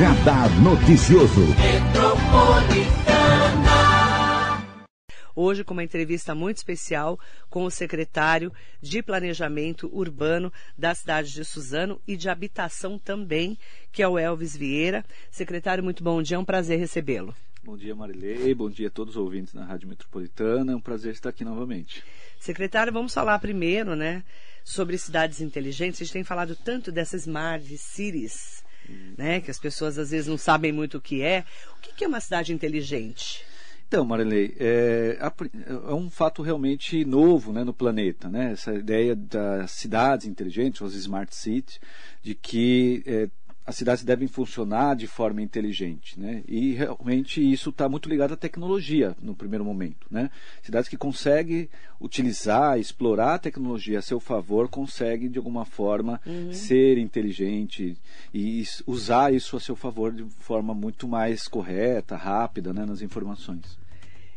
Radar Noticioso. Hoje, com uma entrevista muito especial com o secretário de Planejamento Urbano da cidade de Suzano e de Habitação também, que é o Elvis Vieira. Secretário, muito bom dia, é um prazer recebê-lo. Bom dia, Marilei. Bom dia a todos os ouvintes na Rádio Metropolitana. É um prazer estar aqui novamente. Secretário, vamos falar primeiro, né, sobre cidades inteligentes. A gente tem falado tanto dessas smart cities. Né, que as pessoas às vezes não sabem muito o que é. O que é uma cidade inteligente? Então, Marilei, é, é, um fato realmente novo né, no planeta, né? essa ideia das cidades inteligentes, os smart cities, de que é, as cidades devem funcionar de forma inteligente, né? E realmente isso está muito ligado à tecnologia no primeiro momento, né? Cidades que conseguem utilizar, explorar a tecnologia a seu favor, conseguem de alguma forma uhum. ser inteligente e usar isso a seu favor de forma muito mais correta, rápida, né, nas informações.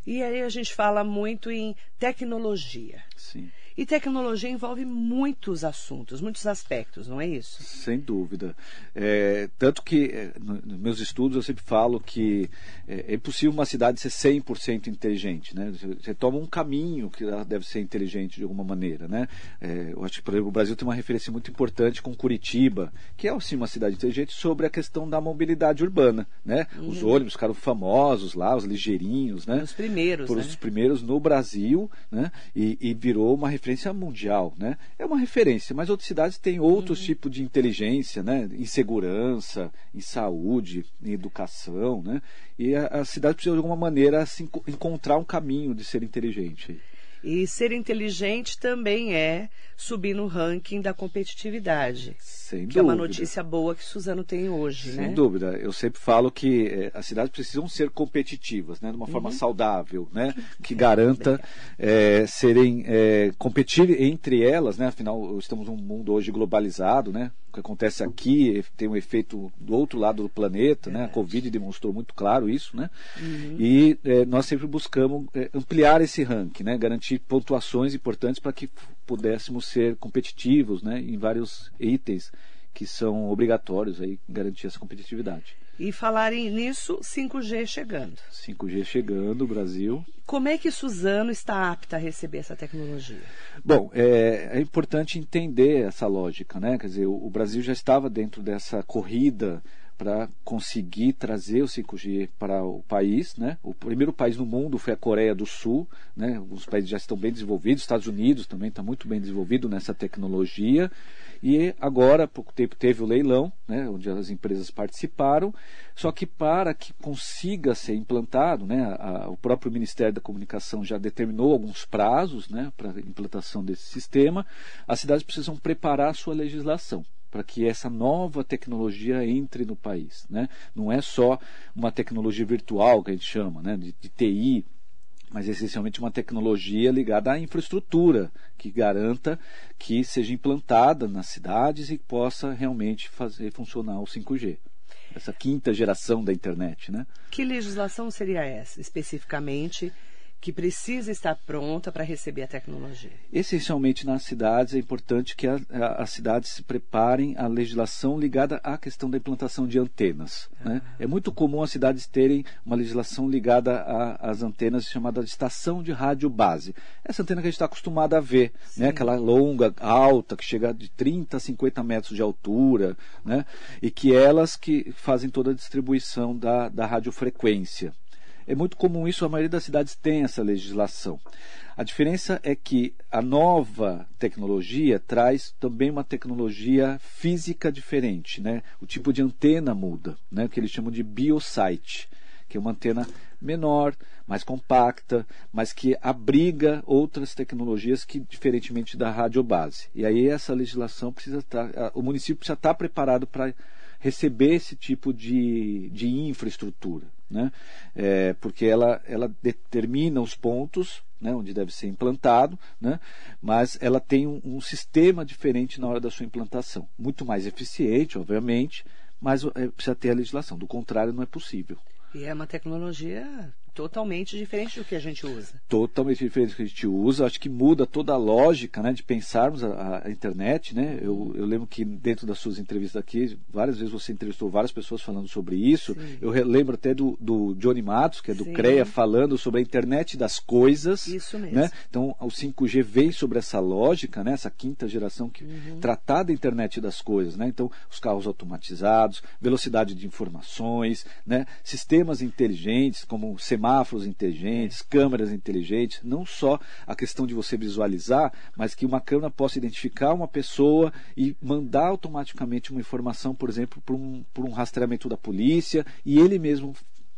E aí a gente fala muito em tecnologia. Sim. E tecnologia envolve muitos assuntos, muitos aspectos, não é isso? Sem dúvida. É, tanto que é, nos meus estudos eu sempre falo que é, é impossível uma cidade ser 100% inteligente. Né? Você, você, toma um caminho que ela deve ser inteligente de alguma maneira. Né? É, eu acho que, por exemplo, o Brasil tem uma referência muito importante com Curitiba, que é sim uma cidade inteligente, sobre a questão da mobilidade urbana. Né? Uhum. Os ônibus ficaram famosos lá, os ligeirinhos. Né? Os primeiros. Por né? os primeiros no Brasil, né? e, e virou uma referência referência mundial, né? É uma referência, mas outras cidades têm outros uhum. tipos de inteligência, né? Em segurança, em saúde, em educação, né? E a, a cidade precisa de alguma maneira se encontrar um caminho de ser inteligente. E ser inteligente também é subir no ranking da competitividade. Sem que dúvida. é uma notícia boa que Suzano tem hoje, Sem né? Sem dúvida. Eu sempre falo que é, as cidades precisam ser competitivas, né? De uma forma uhum. saudável, né? Que garanta é, serem é, competir entre elas, né? Afinal, estamos num mundo hoje globalizado, né? O que acontece aqui tem um efeito do outro lado do planeta, né? A Covid demonstrou muito claro isso, né? Uhum. E é, nós sempre buscamos é, ampliar esse ranking, né? Garantir pontuações importantes para que pudéssemos ser competitivos né, em vários itens que são obrigatórios aí garantir essa competitividade. E falarem nisso, 5G chegando. 5G chegando, Brasil. Como é que Suzano está apta a receber essa tecnologia? Bom, é, é importante entender essa lógica, né? Quer dizer, o, o Brasil já estava dentro dessa corrida para conseguir trazer o 5G para o país. Né? O primeiro país no mundo foi a Coreia do Sul. Né? Os países já estão bem desenvolvidos, Estados Unidos também está muito bem desenvolvido nessa tecnologia. E agora, há pouco tempo, teve o leilão, né, onde as empresas participaram, só que para que consiga ser implantado, né, a, o próprio Ministério da Comunicação já determinou alguns prazos né, para a implantação desse sistema, as cidades precisam preparar a sua legislação para que essa nova tecnologia entre no país. Né? Não é só uma tecnologia virtual que a gente chama, né? de, de TI, mas essencialmente uma tecnologia ligada à infraestrutura que garanta que seja implantada nas cidades e possa realmente fazer funcionar o 5G. Essa quinta geração da internet, né? Que legislação seria essa, especificamente? Que precisa estar pronta para receber a tecnologia? Essencialmente nas cidades é importante que as cidades se preparem à legislação ligada à questão da implantação de antenas. Ah. Né? É muito comum as cidades terem uma legislação ligada às antenas chamada de estação de rádio base. Essa antena que a gente está acostumado a ver, né? aquela longa, alta, que chega de 30 a 50 metros de altura, né? e que elas que fazem toda a distribuição da, da radiofrequência. É muito comum isso, a maioria das cidades tem essa legislação. A diferença é que a nova tecnologia traz também uma tecnologia física diferente, né? O tipo de antena muda, né? O que eles chamam de biosite, que é uma antena menor, mais compacta, mas que abriga outras tecnologias que diferentemente da radiobase. E aí essa legislação precisa estar, o município precisa estar preparado para receber esse tipo de, de infraestrutura, né? É, porque ela, ela determina os pontos né, onde deve ser implantado, né? mas ela tem um, um, sistema diferente na hora da sua implantação. Muito mais eficiente, obviamente, mas é, precisa ter a legislação. Do contrário, não é possível. E é uma tecnologia totalmente diferente do que a gente usa. Totalmente diferente do que a gente usa. Acho que muda toda a lógica né, de pensarmos a, a internet. Né? Eu, eu, lembro que dentro das suas entrevistas aqui, várias vezes você entrevistou várias pessoas falando sobre isso. Sim. Eu lembro até do, do Johnny Matos, que é do Sim. CREA, falando sobre a internet das coisas. Isso mesmo. Né? Então, o 5G vem sobre essa lógica, né? essa quinta geração que uhum. tratar da internet das coisas. Né? Então, os carros automatizados, velocidade de informações, né? sistemas inteligentes, como semáforos inteligentes, câmeras inteligentes, não só a questão de você visualizar, mas que uma câmera possa identificar uma pessoa e mandar automaticamente uma informação, por exemplo, por um, por um rastreamento da polícia e ele mesmo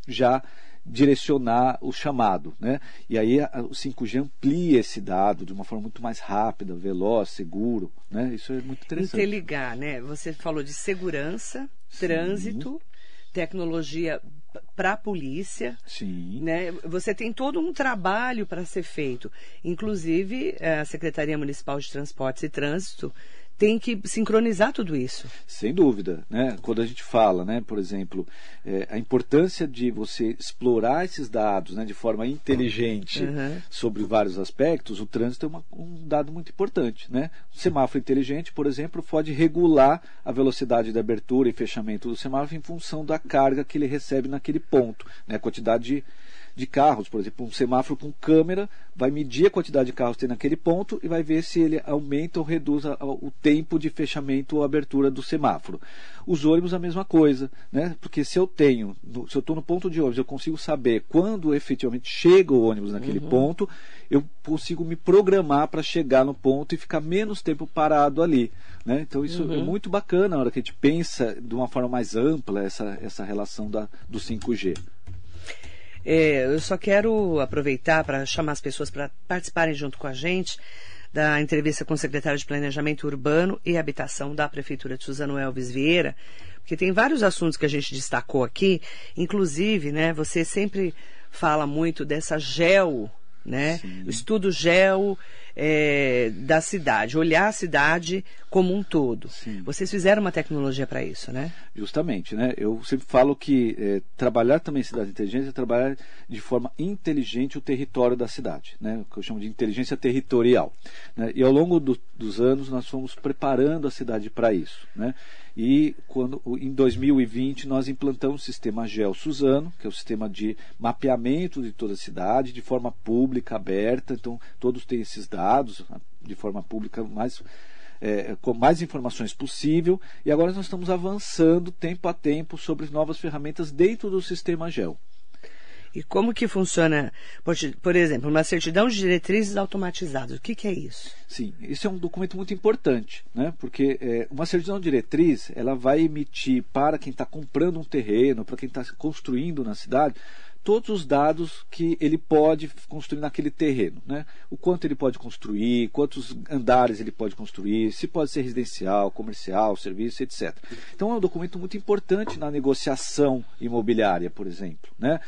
já direcionar o chamado. Né? E aí o 5G amplia esse dado de uma forma muito mais rápida, veloz, seguro. Né? Isso é muito interessante. Interligar, né? Você falou de segurança, Sim. trânsito, tecnologia para a polícia. Sim. Né? Você tem todo um trabalho para ser feito. Inclusive, eh, a Secretaria Municipal de Transportes e Trânsito tem que sincronizar tudo isso. Sem dúvida, né? Quando a gente fala, né, por exemplo, é, a importância de você explorar esses dados, né, de forma inteligente uhum. sobre vários aspectos, o trânsito é uma, um dado muito importante, né? O semáforo inteligente, por exemplo, pode regular a velocidade de abertura e fechamento do semáforo em função da carga que ele recebe naquele ponto, né? A quantidade de de carros, por exemplo, um semáforo com câmera vai medir a quantidade de carros que tem naquele ponto e vai ver se ele aumenta ou reduz o tempo de fechamento ou abertura do semáforo. Os ônibus a mesma coisa, né? Porque se eu tenho, se eu estou no ponto de ônibus, eu consigo saber quando efetivamente chega o ônibus naquele uhum. ponto, eu consigo me programar para chegar no ponto e ficar menos tempo parado ali. Né? Então isso é uhum. é muito bacana na hora que a gente pensa de uma forma mais ampla essa, essa relação da, do 5G. É, eu só quero aproveitar para chamar as pessoas para participarem junto com a gente da entrevista com o secretário de Planejamento Urbano e Habitação da Prefeitura de Suzano Elves Vieira, porque tem vários assuntos que a gente destacou aqui, inclusive, né, você sempre fala muito dessa gel, né, Sim. o estudo gel é, da cidade, olhar a cidade como um todo. Sim. Vocês fizeram uma tecnologia para isso, né? Justamente, né? Eu sempre falo que é, trabalhar também cidade inteligente é trabalhar de forma inteligente o território da cidade, né? O que eu chamo de inteligência territorial. Né? E ao longo do, dos anos nós fomos preparando a cidade para isso, né? E quando, em 2020 nós implantamos o sistema GEL Suzano, que é o sistema de mapeamento de toda a cidade, de forma pública, aberta. Então todos têm esses dados de forma pública mais é, com mais informações possível. E agora nós estamos avançando tempo a tempo sobre novas ferramentas dentro do sistema GEL. E como que funciona, por, exemplo, uma certidão de diretrizes automatizadas? O que, que, é isso? Sim, isso é um documento muito importante, né? porque é, uma certidão de diretriz ela vai emitir para quem está comprando um terreno, para quem está construindo na cidade, todos os dados que ele pode construir naquele terreno. Né? O quanto ele pode construir, quantos andares ele pode construir, se pode ser residencial, comercial, serviço, etc. Então é um documento muito importante na negociação imobiliária, por exemplo. Né?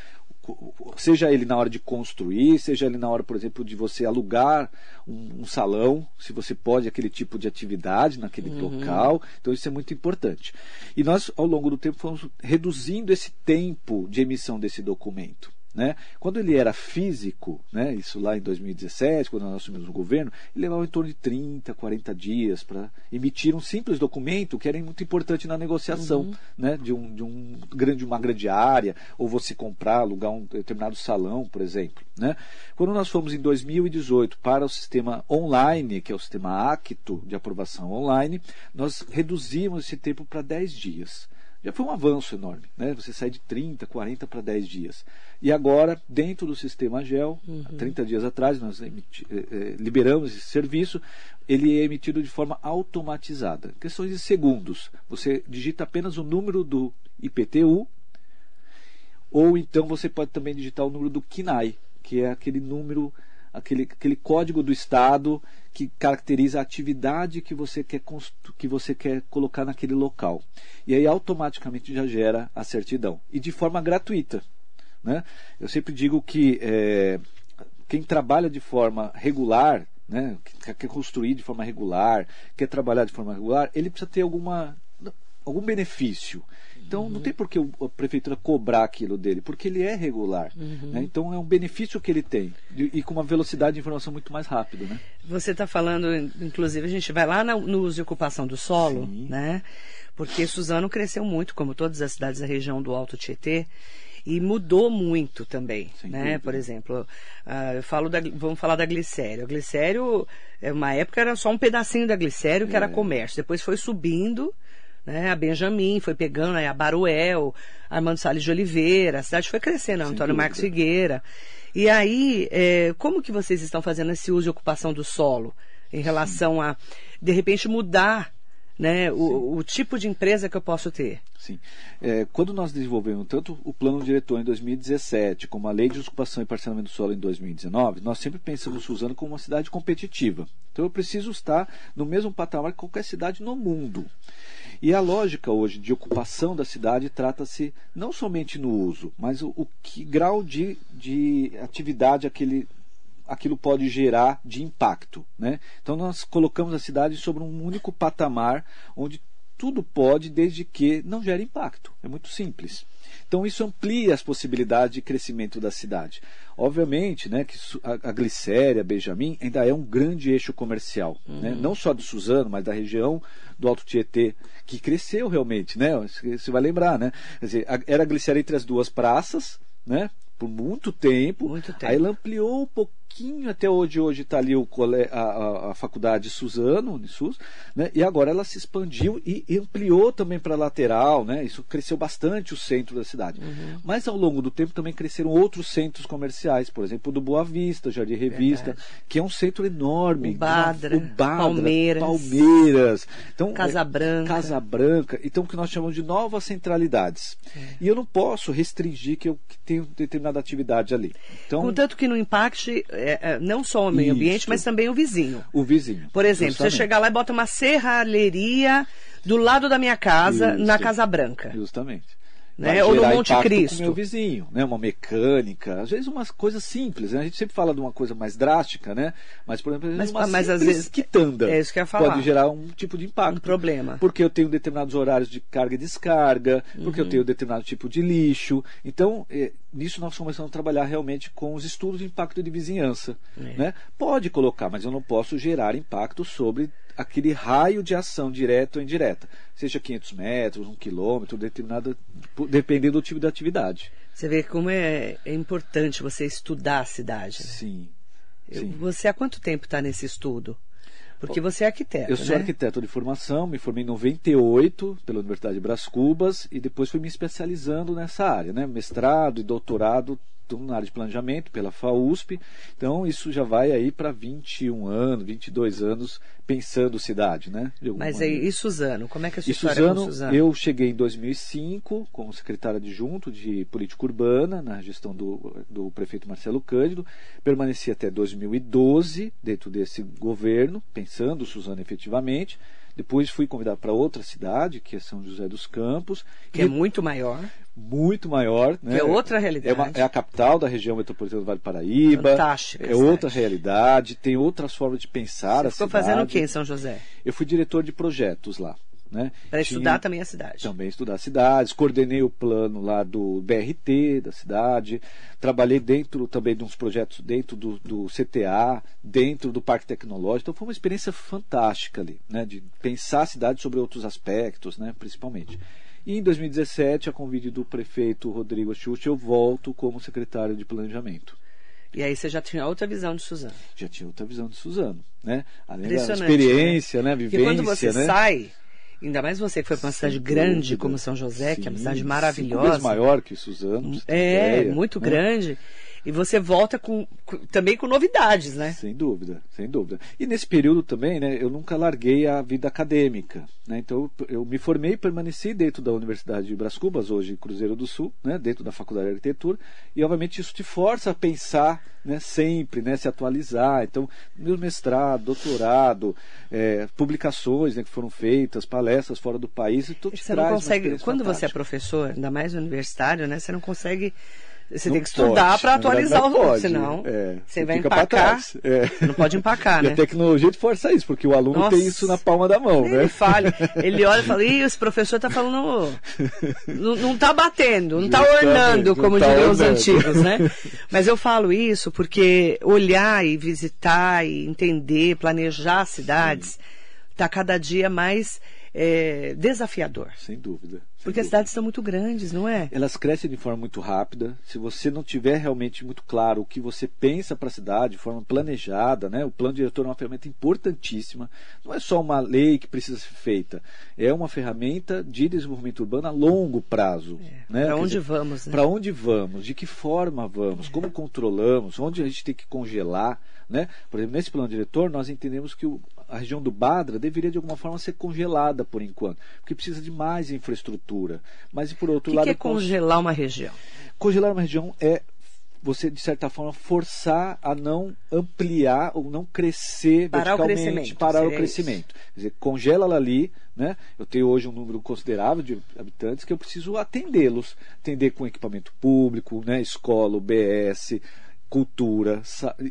Seja ele na hora de construir, seja ele na hora, por exemplo, de você alugar um, um salão, se você pode aquele tipo de atividade naquele uhum. local. Então isso é muito importante. E nós, ao longo do tempo, fomos reduzindo esse tempo de emissão desse documento. Né? Quando ele era físico, né, isso lá em 2017, quando nós assumimos o governo, ele levava em torno de 30, 40 dias para emitir um simples documento que era muito importante na negociação uhum. né, de, um, de um grande, uma grande área, ou você comprar, alugar um determinado salão, por exemplo. Né? Quando nós fomos em 2018 para o sistema online, que é o sistema Acto de aprovação online, nós reduzimos esse tempo para 10 dias já foi um avanço enorme. Né? Você sai de 30, 40 para 10 dias. E agora, dentro do sistema GEL, uhum. 30 dias atrás, nós emiti, eh, eh, liberamos esse serviço, ele é emitido de forma automatizada. Questões de segundos. Você digita apenas o número do IPTU, ou então você pode também digitar o número do KINAI, que é aquele número aquele, aquele código do Estado que caracteriza a atividade que você, quer que você quer colocar naquele local. E aí automaticamente já gera a certidão. E de forma gratuita. Né? Eu sempre digo que é, quem trabalha de forma regular, né, quer construir de forma regular, quer trabalhar de forma regular, ele precisa ter alguma, algum benefício. Então uhum. não tem por que a prefeitura cobrar aquilo dele, porque ele é regular. Uhum. Né? Então é um benefício que ele tem e com uma velocidade de informação muito mais rápida. Né? Você está falando, inclusive, a gente vai lá no uso e ocupação do solo, Sim. né? Porque Suzano cresceu muito, como todas as cidades da região do Alto Tietê e mudou muito também, Sem né? Dúvida. Por exemplo, uh, eu falo da, vamos falar da glicério. A glicério, é, uma época era só um pedacinho da glicério que é. era comércio. Depois foi subindo, né? A Benjamin foi pegando, aí a Baruel, Armando Salles de Oliveira, a cidade foi crescendo, Sem Antônio. Marcos Figueira. E aí, é, como que vocês estão fazendo esse uso e ocupação do solo em relação Sim. a, de repente, mudar né, o, o, tipo de empresa que eu posso ter. Sim. É, quando nós desenvolvemos tanto o plano diretor em 2017, como a lei de ocupação e parcelamento do solo em 2019, nós sempre pensamos Suzano como uma cidade competitiva. Então eu preciso estar no mesmo patamar que qualquer cidade no mundo. E a lógica hoje de ocupação da cidade trata-se não somente no uso, mas o, o que grau de, de atividade aquele aquilo pode gerar de impacto. Né? Então nós colocamos a cidade sobre um único patamar onde tudo pode, desde que não gere impacto. É muito simples. Então isso amplia as possibilidades de crescimento da cidade. Obviamente, né, que a, Glicéria, Benjamin, ainda é um grande eixo comercial, uhum. né? não só de Suzano, mas da região do Alto Tietê, que cresceu realmente, né? Você vai lembrar, né? Quer dizer, era a Glicéria entre as duas praças, né? Por muito tempo. Muito tempo. Aí ela ampliou um pouco pouquinho até onde hoje está ali o, a, a, a, faculdade Suzano, Unisus, né? e agora ela se expandiu e, ampliou também para a lateral, né? isso cresceu bastante o centro da cidade. Uhum. Mas ao longo do tempo também cresceram outros centros comerciais, por exemplo, do Boa Vista, Jardim Revista, Verdade. que é um centro enorme. O Badra, o Badra Palmeiras, Palmeiras. Então, Casa Branca. Casa Branca. Então, o que nós chamamos de novas centralidades. É. E eu não posso restringir que eu tenho determinada atividade ali. Então, Contanto que não impacte é, é, não só o meio Isso. ambiente, mas também o vizinho. O vizinho. Por exemplo, justamente. você chegar lá e bota uma serralheria do lado da minha casa, Isso. na Casa Branca. Justamente né? Ou no Monte Cristo. Com meu vizinho, né? Uma mecânica, às vezes umas coisas simples, né? A gente sempre fala de uma coisa mais drástica, né? Mas por exemplo, mas, uma mas às vezes quitanda é isso que eu ia falar. pode gerar um tipo de impacto. Um problema. Porque eu tenho determinados horários de carga e descarga, porque uhum. eu tenho determinado tipo de lixo. Então, é, nisso nós começamos a trabalhar realmente com os estudos de impacto de vizinhança, é. né? Pode colocar, mas eu não posso gerar impacto sobre aquele raio de ação direta ou indireta, seja 500 metros, um quilômetro, determinado, dependendo do tipo de atividade. Você vê como é, é importante você estudar a cidade. Né? Sim, sim. Você há quanto tempo está nesse estudo? Porque você é arquiteto. Eu sou né? arquiteto de formação, me formei em 98 pela Universidade de Brás Cubas e depois fui me especializando nessa área, né? Mestrado e doutorado na área de planejamento pela FAUSP. Então isso já vai aí para 21 anos, 22 anos pensando cidade, né? Mas aí, e Suzano? Como é que é a sua e história Suzano, Suzano? Eu cheguei em 2005 como secretário adjunto de política urbana na gestão do, do prefeito Marcelo Cândido. Permaneci até 2012 dentro desse governo, pensando Suzano efetivamente. Depois fui convidado para outra cidade, que é São José dos Campos. Que é muito maior. Muito maior. Né? Que é outra realidade. É, uma, é, a capital da região metropolitana do Vale do Paraíba. Fantástica. É outra realidade, tem outras formas de pensar Você ficou cidade. fazendo o que em São José? Eu fui diretor de projetos lá. Né? Para estudar também a cidade. Também estudar cidades, coordenei o plano lá do BRT da cidade, trabalhei dentro também de uns projetos dentro do, do CTA, dentro do Parque Tecnológico, então foi uma experiência fantástica ali, né? de pensar a cidade sobre outros aspectos, né? principalmente. E em 2017, a convite do prefeito Rodrigo Xuxa, eu volto como secretário de Planejamento. E aí você já tinha outra visão de Suzano. Já tinha outra visão de Suzano, né? Além da experiência, né? né? Vivência, quando você né? sai, Ainda mais você que foi para uma cidade grande como São José, sim, que é uma cidade maravilhosa. Sim, maior que Suzano. É, ideia, muito né? grande. E você volta com, com, também com novidades, né? Sem dúvida, sem dúvida. E nesse período também, né, eu nunca larguei a vida acadêmica. Né? Então eu me formei e permaneci dentro da Universidade de Bras Cubas, hoje Cruzeiro do Sul, né, dentro da Faculdade de Arquitetura, e obviamente isso te força a pensar né, sempre, né, se atualizar. Então, meu mestrado, doutorado, é, publicações né, que foram feitas, palestras fora do país, e tudo você não consegue, Quando fantástica. você é professor, ainda mais universitário, né, você não consegue Você Não tem que estudar para atualizar o pode. senão É, você vai empacar. É. Não pode empacar, E né? a tecnologia te força isso, porque o aluno Nossa. tem isso na palma da mão, Ele né? falha. Ele olha e fala, Ih, esse professor tá falando. Não, não tá batendo, não tá ornando, como tá diriam os antigos, né? Mas eu falo isso porque olhar e visitar e entender, planejar cidades, tá cada dia mais é, desafiador. Sem dúvida. sem Porque as dúvida. cidades são muito grandes, não é? Elas crescem de forma muito rápida. Se você não tiver realmente muito claro o que você pensa para a cidade, de forma planejada, né? o plano diretor é uma ferramenta importantíssima. Não é só uma lei que precisa ser feita, é uma ferramenta de desenvolvimento urbano a longo prazo. né? Para onde dizer, vamos, né? Para onde vamos? De que forma vamos? Como controlamos? Onde a gente tem que congelar? Né? Por exemplo, nesse plano diretor, nós entendemos que o- a região do Badra deveria de alguma forma ser congelada por enquanto, porque precisa de mais infraestrutura. Mas por O outro que, lado, que é congelar uma região? congelar uma região é você de certa forma forçar a não ampliar ou não crescer Parar o verticalmente, crescimento, parar o crescimento. Quer dizer, congela ela ali, né? Eu tenho hoje um número considerável de habitantes que eu preciso atendê-los, atender com equipamento público, né? Escola, UBS, cultura,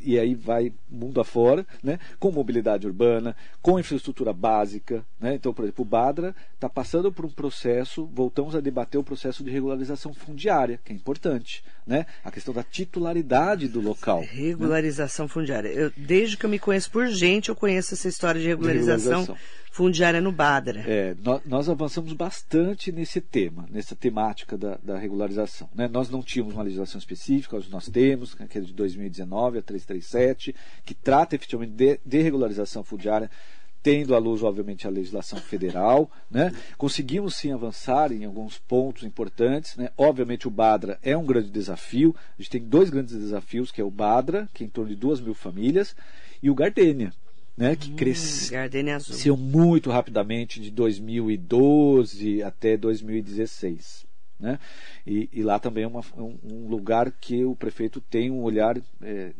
e aí vai mundo afora, né? com mobilidade urbana, com infraestrutura básica. Né? Então, por exemplo, o Badra está passando por um processo, voltamos a debater o processo de regularização fundiária, que é importante. Né? A questão da titularidade do local. Regularização fundiária. Eu, desde que eu me conheço por gente, eu conheço essa história de regularização, regularização. Fundiária no Badra. É, nó- nós, avançamos bastante nesse tema, nessa temática da, da regularização. né? Nós não tínhamos uma legislação específica, hoje nós temos, que é de 2019, a 337, que trata efetivamente de, de regularização fundiária, tendo à luz, obviamente, a legislação federal. Né? Conseguimos sim avançar em alguns pontos importantes. Né? Obviamente, o Badra é um grande desafio. A gente tem dois grandes desafios, que é o Badra, que é em torno de duas mil famílias, e o Gardênia, né? que Gardenia Azul. cresceu muito rapidamente de 2012 até 2016. Né? E, e lá também é uma- um, um lugar que o prefeito tem um olhar é,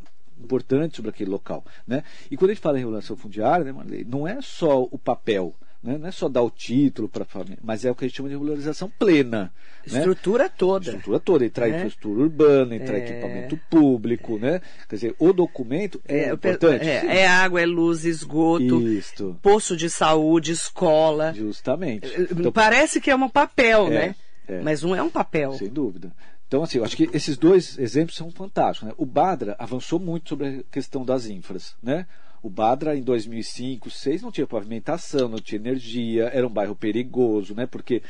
importante sobre aquele local. Né? E quando a gente fala em regulação fundiária, né, Marley, não é só o papel, né? não é só dar o título para a família, mas é o que a gente chama de regularização plena. né? Estrutura toda. estrutura toda, entrar É. infraestrutura urbana, entrar É. equipamento público, né? Quer dizer, o documento é, pe- importante. é, é água, é luz, esgoto, Isto, poço de saúde, escola. justamente. Eh, Então, Parece que é um papel, É, né? é. Mas não é um papel. Sem dúvida. Então, assim, eu acho que esses dois exemplos são fantásticos. Né? O Badra avançou muito sobre a questão das infras. Né? O Badra, em 2005, 2006, não tinha pavimentação, não tinha energia, era um bairro perigoso, né? porque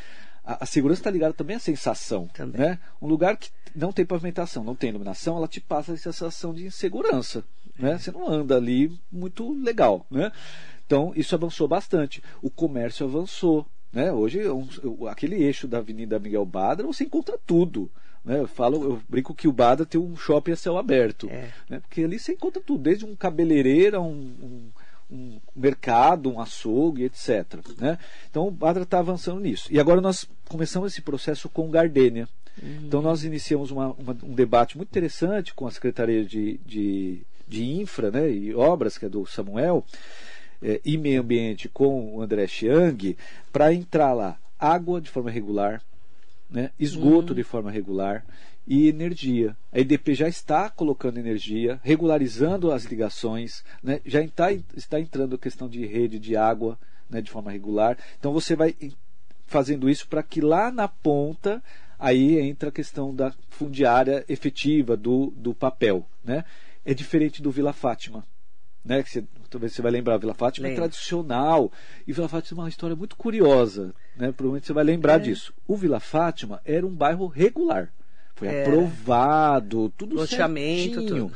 a, a segurança está ligada também à sensação. Também. Né? Um lugar que não tem pavimentação, não tem iluminação, ela te passa a sensação de insegurança. Né? Você não anda ali muito legal. Né? Então, isso avançou bastante. O comércio avançou. Né? Hoje, é um- aquele eixo da Avenida Miguel Badra, você encontra tudo. Né? Eu falo, eu brinco que o Badra tem um shopping a céu aberto. É. Né? Porque ali você encontra tudo, desde um cabeleireiro a um, um- um mercado, um açougue, etc. Né? Então o Badra está avançando nisso. E agora nós começamos esse processo com Gardênia. Então nós iniciamos uma- uma- um debate muito interessante com a Secretaria de, de, de Infra né, e Obras, que é do Samuel, eh, e Meio Ambiente com o André Chiang, para entrar lá água de forma regular, né, esgoto de forma regular e energia. A EDP já está colocando energia, regularizando as ligações, né, já está, está entrando a questão de rede de água né, de forma regular. Então você vai fazendo isso para que lá na ponta aí entra a questão da fundiária efetiva do, do papel. Né? É diferente do Vila Fátima. Né, que você, talvez você vai lembrar, Vila Fátima Lembro. é tradicional e Vila Fátima é uma história muito curiosa, né? Provavelmente você vai lembrar É. disso. O Vila Fátima era um bairro regular, foi Era. aprovado, tudo Loteamento, certinho. tudo.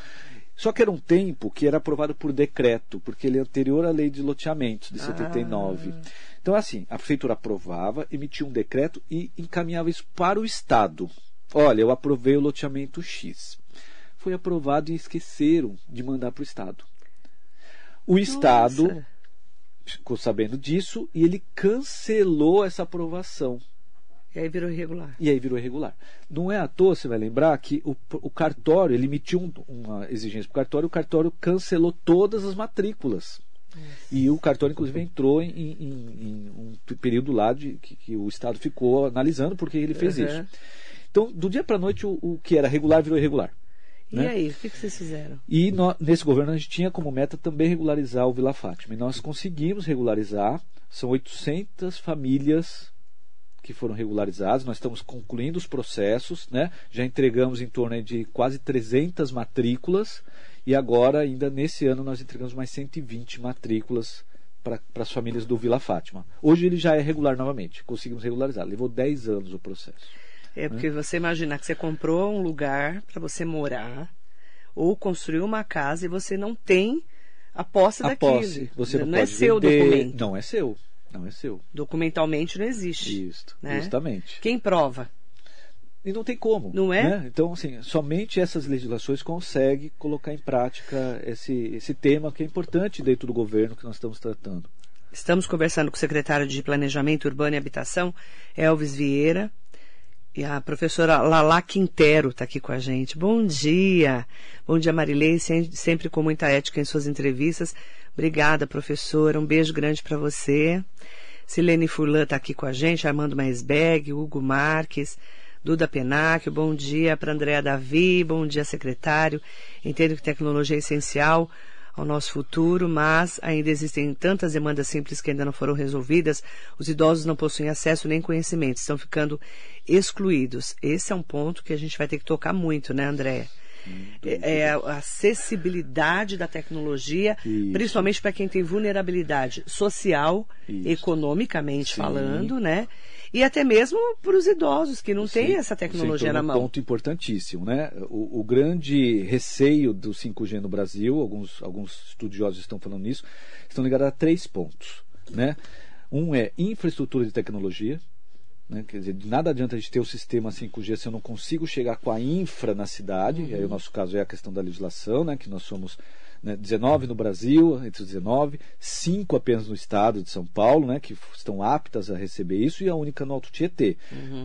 Só que era um tempo que era aprovado por decreto, porque ele é anterior à lei de loteamentos de Ah. 79. Então, assim, a prefeitura aprovava, emitia um decreto e encaminhava isso para o Estado. Olha, eu aprovei o loteamento X. Foi aprovado e esqueceram de mandar para o Estado. O Estado Nossa. ficou sabendo disso e ele cancelou essa aprovação. E aí virou irregular. E aí virou irregular. Não é à toa, você vai lembrar, que o, o cartório, ele emitiu um- uma exigência para o cartório, o cartório cancelou todas as matrículas. E o cartório, inclusive, entrou em, em- em um período lá de, que, que o Estado ficou analisando porque ele fez Uhum. isso. Então, do dia para a noite, o, o que era regular virou irregular. E né? aí, o que, que vocês fizeram? E no, nesse governo a gente tinha como meta também regularizar o Vila Fátima. E nós conseguimos regularizar. São 800 famílias que foram regularizadas. Nós estamos concluindo os processos, né? Já entregamos em torno de quase 300 matrículas e agora, ainda nesse ano, nós entregamos mais 120 matrículas para as famílias do Vila Fátima. Hoje ele já é regular novamente. Conseguimos regularizar. Levou 10 anos o processo. É porque você imaginar que você comprou um lugar para você morar ou construiu uma casa e você não tem a posse A daquilo. posse, você não, não é seu vender. documento. Não é seu. Não é seu. Documentalmente não existe. Isso, né? justamente. Quem prova? E não tem como. Não é? né? Então, assim, somente essas legislações conseguem colocar em prática esse, esse tema que é importante dentro do governo que nós estamos tratando. Estamos conversando com o secretário de Planejamento Urbano e Habitação, Elvis Vieira. E a professora Lala Quintero está aqui com a gente. Bom dia. Bom dia, Marilei, sem- sempre com muita ética em suas entrevistas. Obrigada, professora. Um beijo grande para você. Silene Furlan está aqui com a gente, Armando Maisberg, Hugo Marques, Duda Penacchio, bom dia para Andréa Davi, bom dia, secretário. Entendo que tecnologia é essencial ao nosso futuro, mas ainda existem tantas demandas simples que ainda não foram resolvidas. Os idosos não possuem acesso nem conhecimento, estão ficando excluídos. Esse é um ponto que a gente vai ter que tocar muito, né, Andréa? É é a acessibilidade da tecnologia, Isso. principalmente para quem tem vulnerabilidade social, Isso. economicamente Sim. falando, né? E até mesmo para os idosos que não têm Sim, essa tecnologia na num mão. ponto importantíssimo, né? O, o grande receio do 5G no Brasil, alguns, alguns estudiosos estão falando nisso, estão ligados a três pontos, né? Um é infraestrutura de tecnologia, né? Quer dizer, de nada adianta a gente ter o sistema 5G se eu não consigo chegar com a infra na cidade, e aí o nosso caso é a questão da legislação, né? Que nós somos né, 19 no Brasil, entre os 19, 5 apenas no estado de São Paulo, né, que estão aptas a receber isso, e a única no Alto Tietê.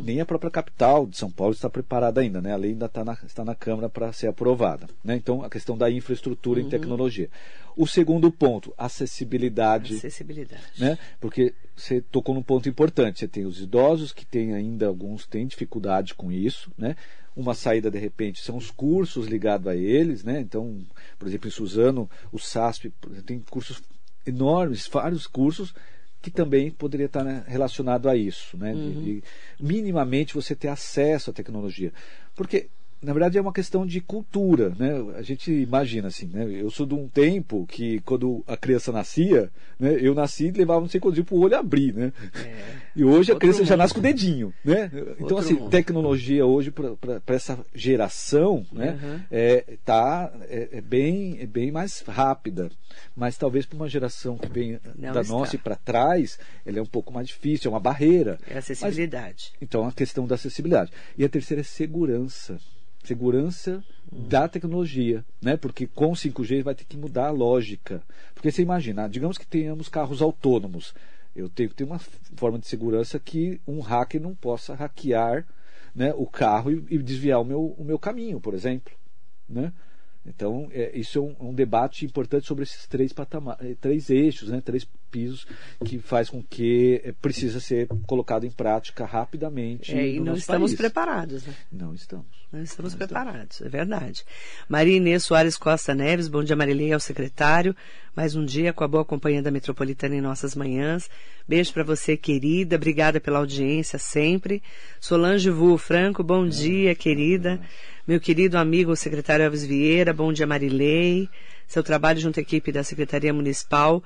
Nem a própria capital de São Paulo está preparada ainda, né? a lei ainda está na, está na Câmara para ser aprovada. Né? Então, a questão da infraestrutura em tecnologia. O segundo ponto, acessibilidade Acessibilidade. né? Porque você tocou num ponto importante. Você tem os idosos que têm ainda alguns têm dificuldade com isso, né? Uma saída de repente são os cursos ligados a eles, né? Então, por exemplo, em Suzano, o SASP tem cursos enormes, vários cursos que também poderia estar né, relacionado a isso, né? De- de minimamente você ter acesso à tecnologia, porque na verdade é uma questão de cultura, né? A gente imagina assim, né? Eu sou de um tempo que quando a criança nascia, né? Eu nasci e levava não sei quantos dias para o olho abrir, né? E hoje a Outro criança já mundo. nasce com o dedinho, né? Então Outro assim, mundo. tecnologia hoje para essa geração, né? Uhum. É, tá é, é bem é bem mais rápida, mas talvez para uma geração que vem Não da está. nossa e para trás, ela é um pouco mais difícil, é uma barreira. É acessibilidade. Então, a questão da acessibilidade. E a terceira é segurança. Segurança da tecnologia, né? Porque com 5G vai ter que mudar a lógica. Porque você imagina, digamos que tenhamos carros autônomos. Eu tenho que ter uma forma de segurança que um hacker não possa hackear né, o carro e, e desviar o meu, o meu caminho, por exemplo. Né? Então, é, isso é um, um debate importante sobre esses três patamares, eh, três eixos, né, três pisos, que faz com que eh, precisa ser colocado em prática rapidamente. É, e no não estamos país. preparados, né? Não estamos. Não estamos Não preparados, é verdade. Maria Inês Soares Costa Neves, bom dia Marilei ao secretário. Mais um dia com a boa companhia da Metropolitana em nossas manhãs. Beijo para você, querida. Obrigada pela audiência sempre. Solange Vu Franco, bom dia, querida. Meu querido amigo o secretário Elvis Vieira, bom dia Marilei. Seu trabalho junto à equipe da Secretaria Municipal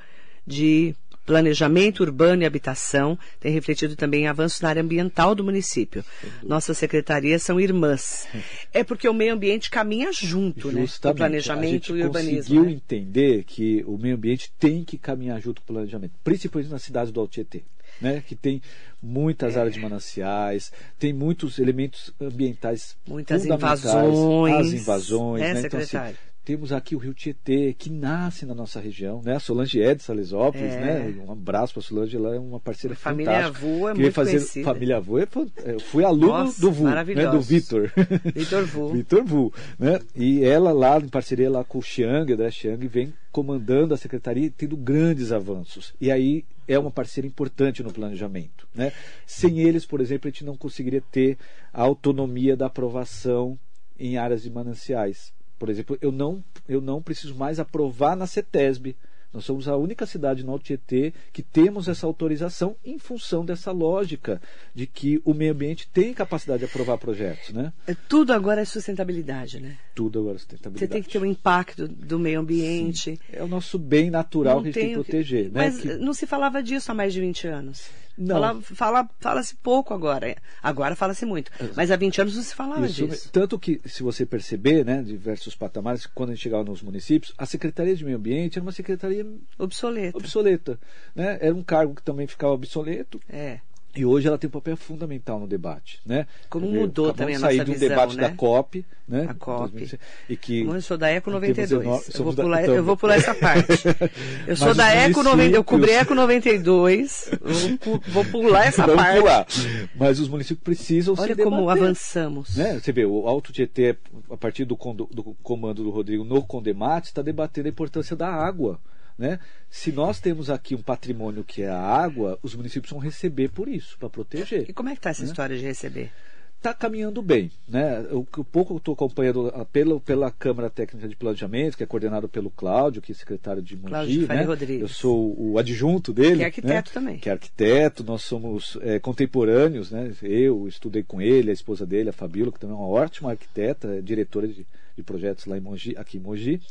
de Planejamento Urbano e Habitação tem refletido também avanços na área ambiental do município. Nossas secretarias são irmãs. É porque o meio ambiente caminha junto, né? O Justamente. planejamento a gente e urbanismo. conseguiu né? entender que o meio ambiente tem que caminhar junto com o planejamento, principalmente nas cidades do Alto Tietê. Né, que tem muitas É. áreas de mananciais, tem muitos elementos ambientais Muitas invasões, as invasões, né, né? Então, assim? Temos aqui o Rio Tietê, que nasce na nossa região, né? A Solange é de Salesópolis, É. né? Um abraço para a Solange, ela é uma parceira A família fantástica. Avô é Queria muito fazer conhecida. família Avô, é fan- eu fui aluno Nossa, do VU, né? Do Vitor. Vitor Vu. Vitor Vu, né? E ela lá, em parceria lá com o Xiang, André Xiang, vem comandando a secretaria e tendo grandes avanços. E aí é uma parceira importante no planejamento, né? Sem eles, por exemplo, a gente não conseguiria ter a autonomia da aprovação em áreas de mananciais. Por exemplo, eu não, eu não preciso mais aprovar na CETESB. Nós somos a única cidade no Alto Tietê que temos essa autorização em função dessa lógica de que o meio ambiente tem capacidade de aprovar projetos, né? É, Tudo agora é sustentabilidade, né? Tudo agora Você sustentabilidade. tem que ter um impacto do meio ambiente. É o nosso bem natural Não que a gente tem que o que- proteger, né? Mas Que- não se falava disso há mais de 20 anos. Não. Fala- fala- Fala-se pouco agora. Agora fala-se muito. Mas há 20 anos não se falava Isso, disso. tanto que, se você perceber, né, diversos patamares, quando a gente chegava nos municípios, a Secretaria de Meio Ambiente era uma secretaria Obsoleta. obsoleta. Né? Era um cargo que também ficava obsoleto É. e hoje ela tem um papel fundamental no debate. Né? Como dizer, mudou também a nossa de um visão, debate né? da COP. Né? A COP. E que, Eu sou da Eco temos 92. eno- Eu vou, da- pular, então- eu vou pular essa parte. Eu sou Mas da Eco 90, eu cobri Eco 92. Eu vou, pu- vou pular essa Vamos parte. pular. Mas os municípios precisam Olha se como debater. avançamos. Né? Você vê, o Alto Tietê, a partir do, condo- do comando do Rodrigo no Condemate, está debatendo a importância da água. Né? Se nós temos aqui um patrimônio que é a água, os municípios vão receber por isso, para proteger. E como é que está essa história de receber? Está caminhando bem. Né? O, pouco que eu estou acompanhando ah, pela, pela Câmara Técnica de Planejamento, que é coordenado pelo Cláudio, que é secretário de Cláudio Mogi. Né? Rodrigues. Eu sou o adjunto dele. Que é arquiteto né? também. Que é arquiteto, nós somos é, contemporâneos. Né? Eu estudei com ele, a esposa dele, a Fabíola, que também é uma ótima arquiteta, é diretora de, de projetos lá em Mogi, aqui em Mogi.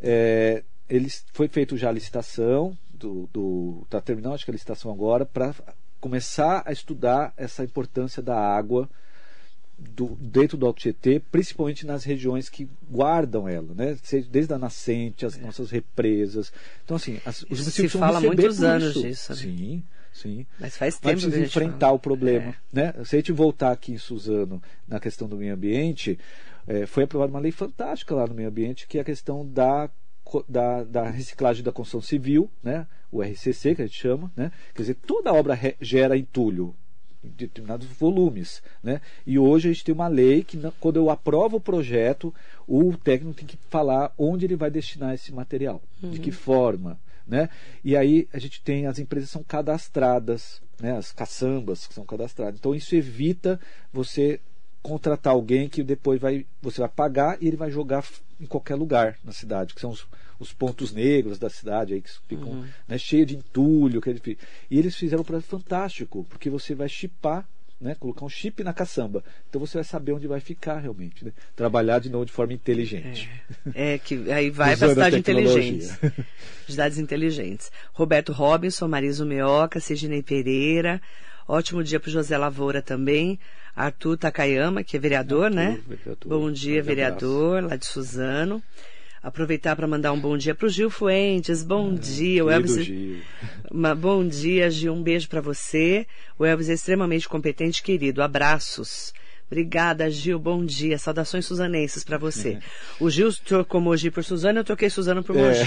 É, eles, foi feito já a licitação, do, do, tá terminando acho que a licitação agora, para começar a estudar essa importância da água do- dentro do Alto Tietê, principalmente nas regiões que guardam ela, né? Desde a nascente, as nossas represas. Então, assim, as, os municípios se fala muitos anos isso. disso, né? Sim, sim. Mas faz Mas tempo que a precisa enfrentar fala. o problema. É. Né? Se a gente voltar aqui em Suzano na questão do meio ambiente, eh, foi aprovada uma lei fantástica lá no meio ambiente, que é a questão da, da, da reciclagem da construção civil, né? o RCC, que a gente chama. Né? Quer dizer, toda obra gera entulho em determinados volumes. Né? E hoje a gente tem uma lei que, quando eu aprovo o projeto, o técnico tem que falar onde ele vai destinar esse material, de que forma. Né? E aí a gente tem as empresas são cadastradas, né? as caçambas que são cadastradas. Então isso evita você contratar alguém que depois vai você vai pagar e ele vai jogar em qualquer lugar na cidade, que são os, os pontos negros da cidade aí que ficam né, cheio de entulho. Que ele e eles fizeram um projeto fantástico, porque você vai chipar né, colocar um chip na caçamba. Então você vai saber onde vai ficar realmente. Né? Trabalhar de novo de forma inteligente. É, que aí vai para cidade inteligente. Cidades inteligentes. Roberto Robinson, Mariso Meoca, Sidney Pereira. Ótimo dia para o José Lavoura também. Arthur Takayama, que é vereador, Arthur, né? vereador. Bom dia, Grande vereador, lá de Suzano. Aproveitar para mandar um bom dia para o Gil Fuentes. Bom dia, o É, Elvis. Gil. Uma- bom dia, Gil. Um beijo para você. O Elvis é extremamente competente, querido. Abraços. Obrigada, Gil. Bom dia. Saudações suzanenses para você. O Gil trocou Mogi por Suzano, eu troquei Suzano por Mogi.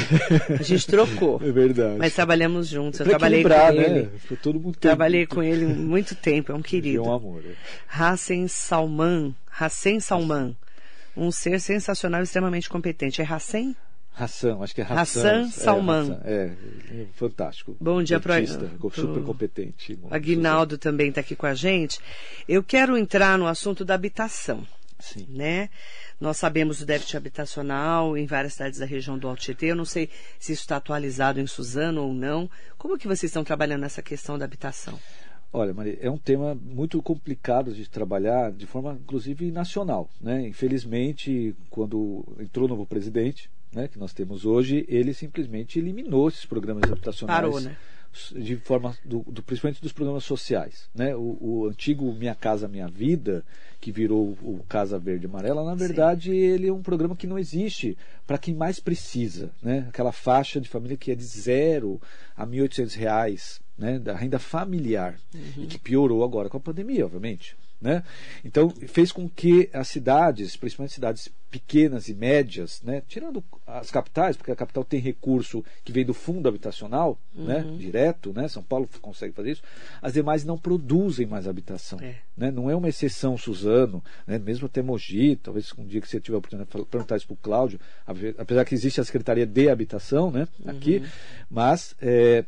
A gente trocou. É verdade. Mas trabalhamos juntos. Eu Pra trabalhei com equilibrar, ele. né? Pra todo mundo Trabalhei com ele muito tempo. É um É querido. um amor. é. Hassan Salman. Hassan Salman. Um ser sensacional e extremamente competente. É Hassan? Hassan, acho que é Hassan. Hassan é, Salman. É, é fantástico. Bom dia Artista, pro- super competente. Aguinaldo também está aqui com a gente. Eu quero entrar no assunto da habitação. Sim. né? Nós sabemos do déficit habitacional em várias cidades da região do Alto Tietê. Eu não sei se isso está atualizado em Suzano ou não. Como que vocês estão trabalhando nessa questão da habitação? Olha, Maria, é um tema muito complicado de trabalhar de forma, inclusive, nacional. Né? Infelizmente, quando entrou o novo presidente, né, que nós temos hoje, ele simplesmente eliminou esses programas habitacionais. Parou, né? De forma, do, do- principalmente dos programas sociais. Né? O, o antigo Minha Casa Minha Vida, que virou o Casa Verde e Amarela, na verdade, ele é um programa que não existe para quem mais precisa. Né? Aquela faixa de família que é de zero a 1.800 reais, né? da renda familiar. E que piorou agora com a pandemia, obviamente. Né? Então, fez com que as cidades, principalmente cidades pequenas e médias, né, tirando as capitais, porque a capital tem recurso que vem do fundo habitacional, né, Uhum. direto, né, São Paulo consegue fazer isso, as demais não produzem mais habitação. É. Né? Não é uma exceção, Suzano, né? mesmo até Mogi, talvez um dia que você tiver a oportunidade de perguntar isso para o Cláudio, ape- apesar que existe a Secretaria de Habitação né, aqui, mas é,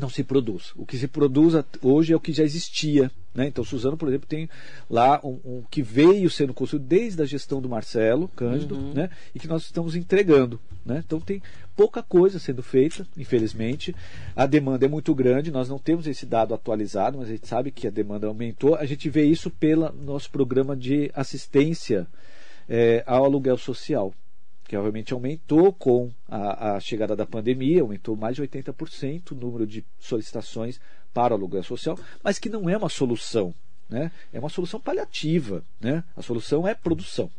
não se produz. O que se produz hoje é o que já existia. Né? Então, Suzano, por exemplo, tem lá um, um que veio sendo construído desde a gestão do Marcelo Cândido né? e que nós estamos entregando. Né? Então, tem pouca coisa sendo feita, infelizmente. A demanda é muito grande, nós não temos esse dado atualizado, mas a gente sabe que a demanda aumentou. A gente vê isso pelo nosso programa de assistência eh, ao aluguel social que obviamente aumentou com a, a chegada da pandemia, aumentou mais de 80% o número de solicitações para o aluguel social, mas que não é uma solução. Né? É uma solução paliativa. Né? A solução é produção.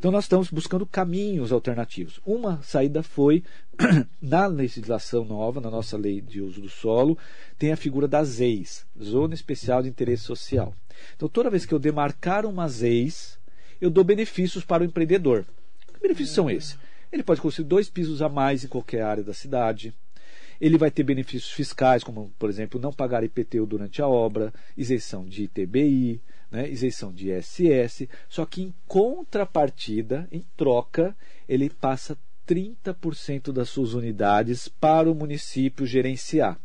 Então nós estamos buscando caminhos alternativos. Uma saída foi, na legislação nova, na nossa lei de uso do solo, tem a figura das ZEIs, Zona Especial de Interesse Social. Então toda vez que eu demarcar uma ZEIS, eu dou benefícios para o empreendedor. Que benefícios são esses? Ele pode construir dois pisos a mais em qualquer área da cidade. Ele vai ter benefícios fiscais, como, por exemplo, não pagar IPTU durante a obra, isenção de ITBI, né, isenção de ISS. Só que, em contrapartida, em troca, ele passa 30% das suas unidades para o município gerenciar.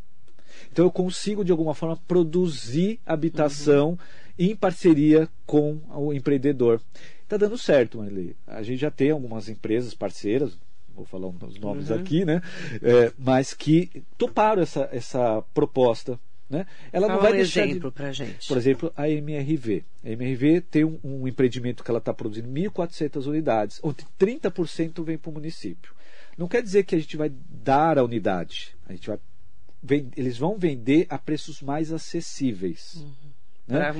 Então eu consigo de alguma forma produzir habitação em parceria com o empreendedor. Está dando certo, Marilei. A gente já tem algumas empresas parceiras, vou falar os nomes aqui, né? É, mas que toparam essa, essa proposta. Né? Ela não Fala vai um deixar de- exemplo pra gente. por exemplo, a MRV. A MRV tem um, um empreendimento que ela está produzindo 1.400 unidades, onde 30% vem para o município. Não quer dizer que a gente vai dar a unidade. A gente vai, eles vão vender a preços mais acessíveis. Né? Para,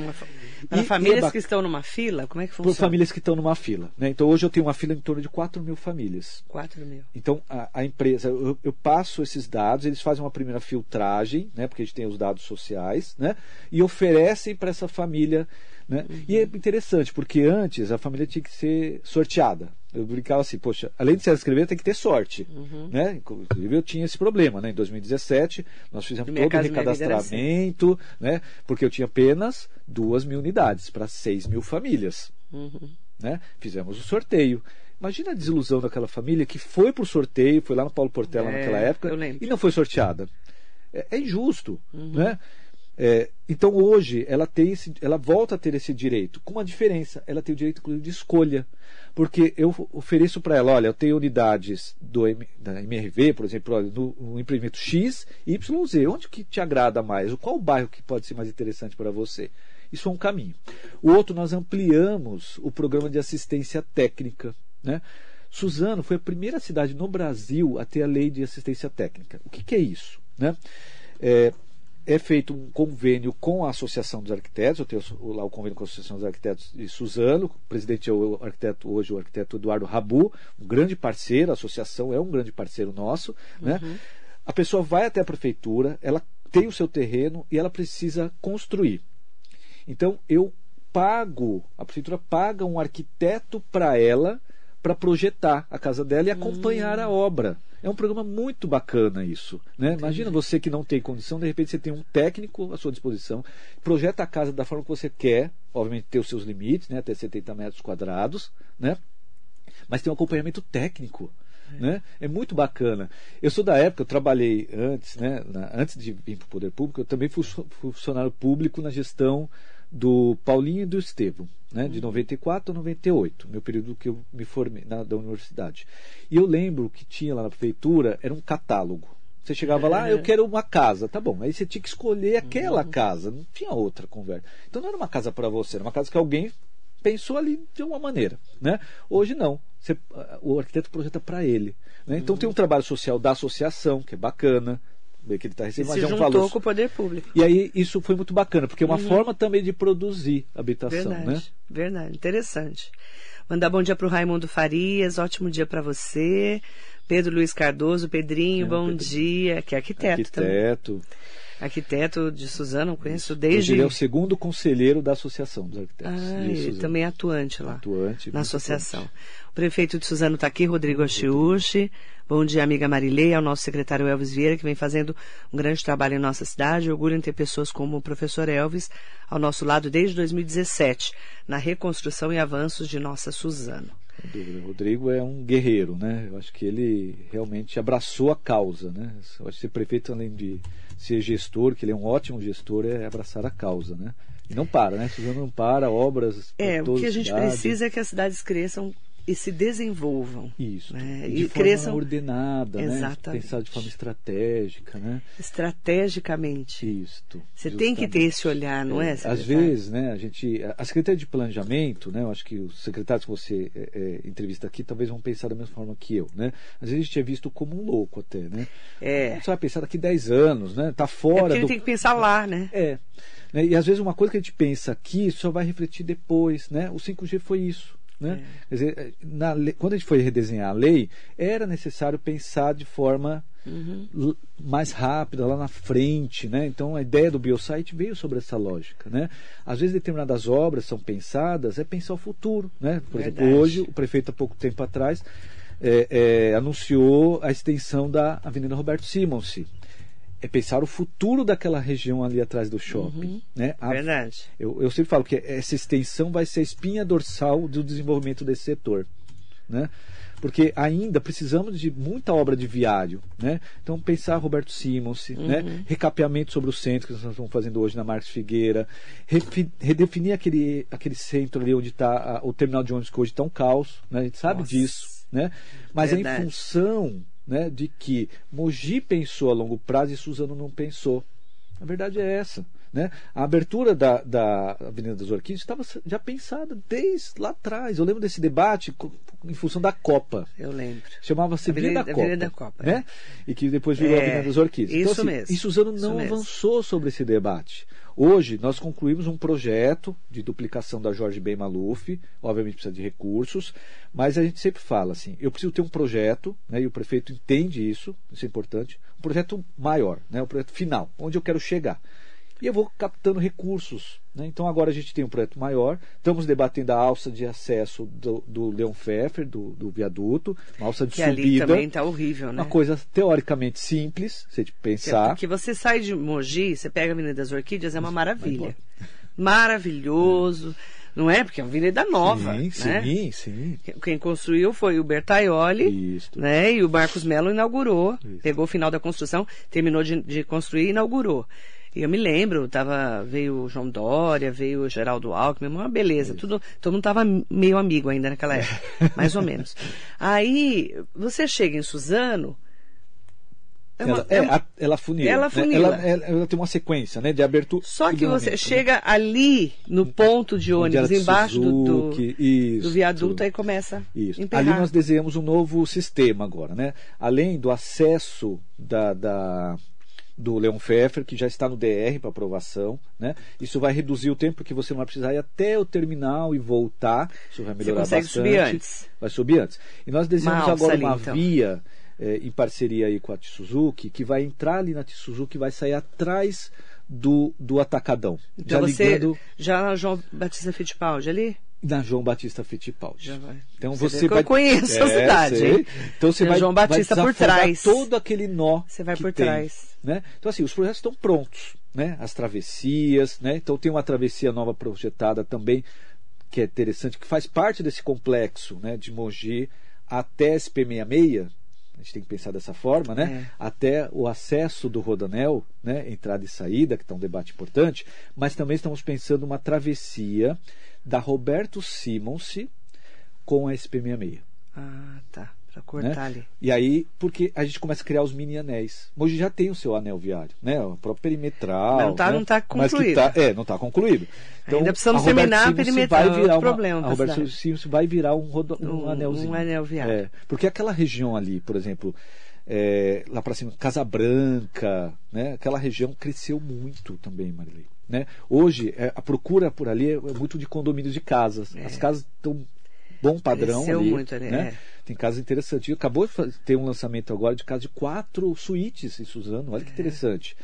para E- e famílias que estão numa fila, como é que funciona? famílias que estão numa fila. né? Então hoje eu tenho uma fila em torno de 4 mil famílias. 4 mil. Então, a, a empresa, eu, eu passo esses dados, eles fazem uma primeira filtragem, né, porque a gente tem os dados sociais, né, e oferecem para essa família. Né? E é interessante, porque antes a família tinha que ser sorteada. Eu brincava assim, poxa, além de se inscrever, tem que ter sorte. Né? Inclusive, eu tinha esse problema. Né? Em 2017, nós fizemos todo o assim. recadastramento, né? porque eu tinha apenas duas mil unidades para 6 mil famílias Uhum. né? Fizemos o sorteio. Imagina a desilusão daquela família que foi pro sorteio, foi lá no Paulo Portela É, naquela época. Uhum. e não foi sorteada. É, é injusto, né? É, então hoje ela tem esse, ela volta a ter esse direito, com uma diferença, ela tem o direito de escolha, porque eu ofereço para ela, olha, eu tenho unidades do M- da MRV, por exemplo, olha, no, no X, Y, Z, onde que te agrada mais? Qual bairro que pode ser mais interessante para você? Isso é um caminho. O outro, nós ampliamos o programa de assistência técnica. Né? Suzano foi a primeira cidade no Brasil a ter a lei de assistência técnica. O que, que é isso? Né? É, é feito um convênio com a Associação dos Arquitetos, eu tenho lá o convênio com a Associação dos Arquitetos de Suzano, o presidente é o arquiteto hoje, o arquiteto Eduardo Rabu, um grande parceiro, a associação é um grande parceiro nosso, né? A pessoa vai até a prefeitura, ela tem o seu terreno e ela precisa construir. Então eu pago, a prefeitura paga um arquiteto para ela para projetar a casa dela e acompanhar a obra. É um programa muito bacana isso. Né? Imagina você que não tem condição, de repente você tem um técnico à sua disposição, projeta a casa da forma que você quer, obviamente tem os seus limites, né? até 70 metros quadrados, né? mas tem um acompanhamento técnico. Né? É muito bacana. Eu sou da época, eu trabalhei antes, né? na- antes de vir para o poder público, eu também fui fu- funcionário público na gestão do Paulinho e do Estevão, né? de 94 a 98, meu período que eu me formei na, da universidade. E eu lembro que tinha lá na prefeitura, era um catálogo. Você chegava lá, "Ah, eu quero uma casa, tá bom. Aí você tinha que escolher aquela casa, não tinha outra conversa. Então não era uma casa para você, era uma casa que alguém pensou ali de uma maneira, né? Hoje não. Você- o arquiteto projeta para ele. né? Então tem um trabalho social da associação que é bacana, que ele está recebendo, se mas é um juntou valor. com o poder público. E aí isso foi muito bacana, porque é uma forma também de produzir habitação, Verdade, né? verdade, interessante. Mandar bom dia para o Raimundo Farias, ótimo dia para você. Pedro Luiz Cardoso, Pedrinho, É, bom Pedrinho. dia, que é arquiteto, também. Arquiteto. De Suzano, conheço Hoje desde. ele é o segundo conselheiro da Associação dos Arquitetos. Ah, ele Suzano. também é atuante lá. Atuante, na associação. atuante. O prefeito de Suzano está aqui, Rodrigo Achiuchi. Bom dia, amiga Marilei, ao nosso secretário Elvis Vieira, que vem fazendo um grande trabalho em nossa cidade. Orgulho em ter pessoas como o professor Elvis ao nosso lado desde 2017, na reconstrução e avanços de nossa Suzano. Sem dúvida. O Rodrigo é um guerreiro, né? Eu acho que ele realmente abraçou a causa, né? Eu acho que ser prefeito, além de ser gestor, que ele é um ótimo gestor, é abraçar a causa, né? E não para, né? Suzano não para, obras. É, o que a gente cidade. precisa é que as cidades cresçam e se desenvolvam. Isso. né? E E de forma cresçam ordenada, né? Exatamente. Pensar de forma estratégica, né? estrategicamente. Isto. Você tem que ter esse olhar, não é? Às secretário? vezes, né, a gente. A Secretaria de Planejamento, né, eu acho que os secretários que você é, é, entrevista aqui talvez vão pensar da mesma forma que eu, né? Às vezes a gente é visto como um louco até, né? É. Você vai pensar daqui 10 anos, né? Tá É fora ele do. tem que pensar lá, né? É. Né? E às vezes uma coisa que a gente pensa aqui só vai refletir depois, né? O 5G foi isso. Né? É. Quer dizer, na lei- quando a gente foi redesenhar a lei, era necessário pensar de forma Uhum. mais rápida, lá na frente. Né? Então a ideia do Biosite veio sobre essa lógica. Né? Às vezes determinadas obras são pensadas, é pensar o futuro. Né? Por Verdade. exemplo, hoje o prefeito há pouco tempo atrás é, é, anunciou a extensão da Avenida Roberto Simonsi. É pensar o futuro daquela região ali atrás do shopping. Né? A- Verdade. eu, eu sempre falo que essa extensão vai ser a espinha dorsal do desenvolvimento desse setor. Né? Porque ainda precisamos de muita obra de viário. Né? Então, pensar Roberto Simons, né? recapeamento sobre o centro que nós estamos fazendo hoje na Marcos Figueira, redefinir aquele, aquele centro ali onde está o terminal de ônibus que hoje está um caos. Né? A gente sabe Nossa. disso. Né? Mas Verdade. em função né, de que Mogi pensou a longo prazo e Suzano não pensou. A verdade é essa. Né? A abertura da, da Avenida das Orquídeas estava já pensada desde lá atrás. Eu lembro desse debate em função da Copa. Eu lembro. Chamava-se Avenida, Avenida- Copa. Avenida Copa, né? E que depois virou É, Avenida das Orquídeas. isso então, assim, mesmo, E Suzano não mesmo. avançou sobre esse debate. Hoje, nós concluímos um projeto de duplicação da Jorge Ben Maluf. Obviamente precisa de recursos, mas a gente sempre fala assim: eu preciso ter um projeto, né, e o prefeito entende isso, isso é importante, um projeto maior, né, um projeto final, onde eu quero chegar. E eu vou captando recursos. Né? Então agora a gente tem um projeto maior. Estamos debatendo a alça de acesso do, do Leon Pfeffer, do, do viaduto, uma alça de Que ali subida. também tá horrível, né? Uma coisa teoricamente simples, se a gente pensar. Porque você sai de Mogi, você pega a Avenida das Orquídeas, é uma maravilha. Maravilhoso. Não é? Porque é uma avenida nova. Sim, né? sim, sim. Quem construiu foi o Bertaioli. Isso. Né? E o Marcos Melo inaugurou. Isso. Pegou o final da construção, terminou de, de construir e inaugurou. E eu me lembro, tava, veio o João Dória, veio o Geraldo Alckmin, uma beleza. Tudo, todo mundo tava meio amigo ainda naquela época, mais ou menos. Aí, você chega em Suzano. é uma- ela, é é, a- ela funila. Ela né? funila. Ela, ela- ela tem uma sequência né, de abertura. Só que você né? chega ali no ponto de ônibus, embaixo do, do, isso. do viaduto, aí começa Isso. Ali nós desenhamos um novo sistema agora, né? Além do acesso da, da- do Leon Pfeffer, que já está no DR para aprovação, né? Isso vai reduzir o tempo porque você não vai precisar ir até o terminal e voltar. Isso vai melhorar consegue bastante. subir antes. Vai subir antes. E nós desenhamos agora ali, uma então. via eh, em parceria aí com a Tsuzuki, que vai entrar ali na Tsuzuki e vai sair atrás do, do Atacadão. Então já você ligando já João Batista Fittipaldi ali? Na João Batista Fittipaldi. Já vai. Então Você você, que eu vai conheço a cidade, sei. Então você Tem vai João Batista vai por trás. todo aquele nó. Você vai que por tem, trás. né? Então assim, os projetos estão prontos, né? As travessias, né? Então tem uma travessia nova projetada também que é interessante, que faz parte desse complexo, né? De Mogi até SP66. A gente tem que pensar dessa forma, né? É. Até o acesso do Rodanel, né? Entrada e saída, que está um debate importante, mas também estamos pensando uma travessia da Roberto Simonsi com a SP66. Ah, tá. Pra cortar Né? ali. E aí, porque a gente começa a criar os mini anéis. Mogi já tem o seu anel viário, né? O próprio perimetral. Mas não tá- né? não tá Mas que concluído. tá- é, não está concluído. Ainda precisamos terminar a perimetral, vai virar uma- problema A Roberto. Simonsi vai virar um, rodo- um, Um- anelzinho. um anel viário. É, porque aquela região ali, por exemplo, é, lá para cima, Casa Branca, né? Aquela região cresceu muito também, Marilei. Né? Hoje, é, a procura por ali é muito de condomínios de casas. As casas estão bom padrão Cresceu ali, muito ali, né? é. Tem casas interessantes. Acabou de ter um lançamento agora de casa de quatro suítes em Suzano. Olha que É.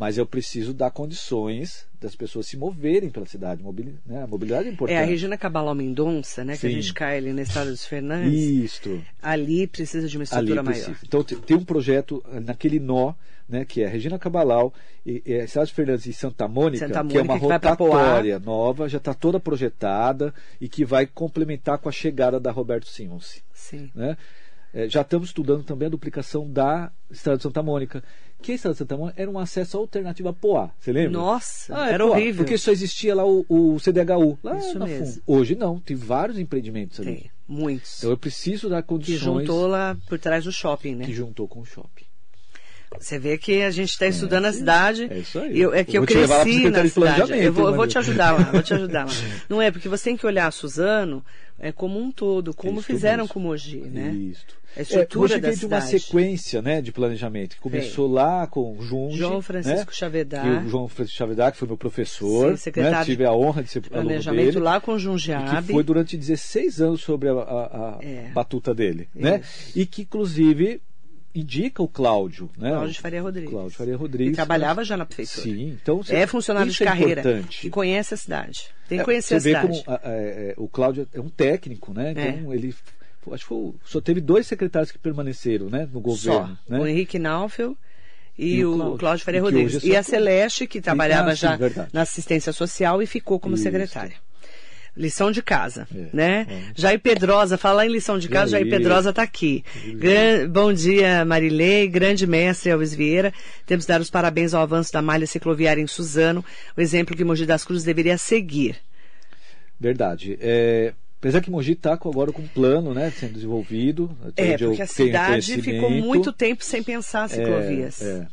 mas eu preciso dar condições das pessoas se moverem pela cidade. Mobili né? A mobilidade é importante. É a Regina Cabalal Mendonça, né? Que a gente cai ali na estrada dos Fernandes. Isto. Ali precisa de uma estrutura maior. Então te- tem um projeto eh, naquele nó, né, que é Regina Cabalau, e, e a Cidade Fernandes e Santa Mônica, Santa que é uma Mônica, que rotatória nova, já está toda projetada e que vai complementar com a chegada da Roberto Simons. Sim. né? É, já estamos estudando também a duplicação da Estrada de Santa Mônica. Que a Estrada de Santa Mônica era um acesso alternativo a Poá, você lembra? Nossa, Ah, é era Poá, horrível. Porque só existia lá o, o CDHU. Lá Isso na mesmo. fundo. Hoje não, tem vários empreendimentos ali. Tem, muitos. Então eu preciso dar que condições juntou lá por trás do shopping, né? que juntou com o shopping. Você vê que a gente está estudando a cidade. É isso aí. Eu, é que Eu eu, cresci na de cidade. Eu vou, eu vou te ajudar lá, vou te ajudar lá. Não é, porque você tem que olhar Suzano é, como um todo, como Isso fizeram mesmo. com Mogi, né? Isto. A estrutura é, hoje da veio de uma sequência né, de planejamento, que começou lá com o Junge, João Francisco né, Chavedar. que o João Francisco Chavedar, que foi meu professor, Sim, secretário né, tive a honra de ser aluno Planejamento dele, lá com o e Jundiabe. que foi durante 16 anos sobre a, a- a É. batuta dele, né? E que inclusive indica o Cláudio, né? Cláudio Faria Rodrigues. Cláudio Faria Rodrigues. E trabalhava já na prefeitura. Sim, então É funcionário de é carreira. importante. E conhece a cidade. Tem que É, conhecer a cidade. como a- é, é, o Cláudio é um técnico, né? É. Então ele acho que foi, só teve dois secretários que permaneceram, né, no Só. governo, né? O Henrique Naufel e, E o Cláudio, Cláudio Faria Rodrigues. é E a só- Celeste, que trabalhava Ah, sim, já verdade. na assistência social e ficou como Isso. secretária. Lição de casa, É, né? é. Jair Pedrosa, falar em lição de casa, Jair. Jair Pedrosa está aqui. Gran- bom dia, Marilei, grande mestre Elvis Vieira. Temos que dar os parabéns ao avanço da malha cicloviária em Suzano, o exemplo que Mogi das Cruzes deveria seguir. Verdade. É, apesar que Mogi está agora com um plano, né, sendo desenvolvido. É, porque a cidade ficou muito tempo sem pensar as ciclovias. É, é.